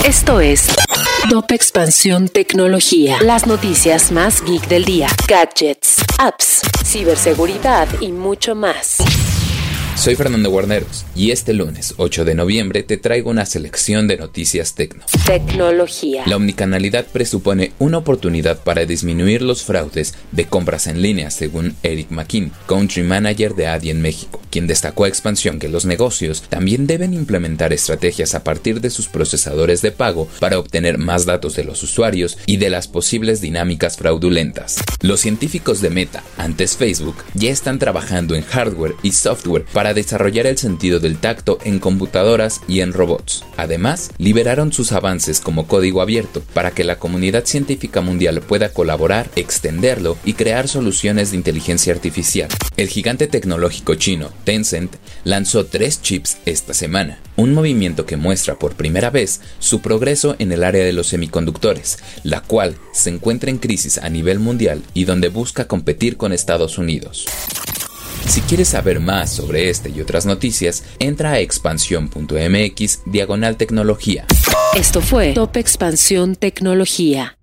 Esto es Top Expansión Tecnología. Las noticias más geek del día. Gadgets, apps, ciberseguridad y mucho más. Soy Fernando Guarneros y este lunes 8 de noviembre te traigo una selección de noticias tecno. Tecnología. La omnicanalidad presupone una oportunidad para disminuir los fraudes de compras en línea, según Eric McKean, Country Manager de ADI en México, quien destacó expansión que los negocios también deben implementar estrategias a partir de sus procesadores de pago para obtener más datos de los usuarios y de las posibles dinámicas fraudulentas. Los científicos de Meta, antes Facebook, ya están trabajando en hardware y software para desarrollar el sentido del tacto en computadoras y en robots. Además, liberaron sus avances como código abierto para que la comunidad científica mundial pueda colaborar, extenderlo y crear soluciones de inteligencia artificial. El gigante tecnológico chino, Tencent, lanzó tres chips esta semana, un movimiento que muestra por primera vez su progreso en el área de los semiconductores, la cual se encuentra en crisis a nivel mundial y donde busca competir con Estados Unidos. Si quieres saber más sobre este y otras noticias, entra a expansión.mx diagonal tecnología. Esto fue Top Expansión Tecnología.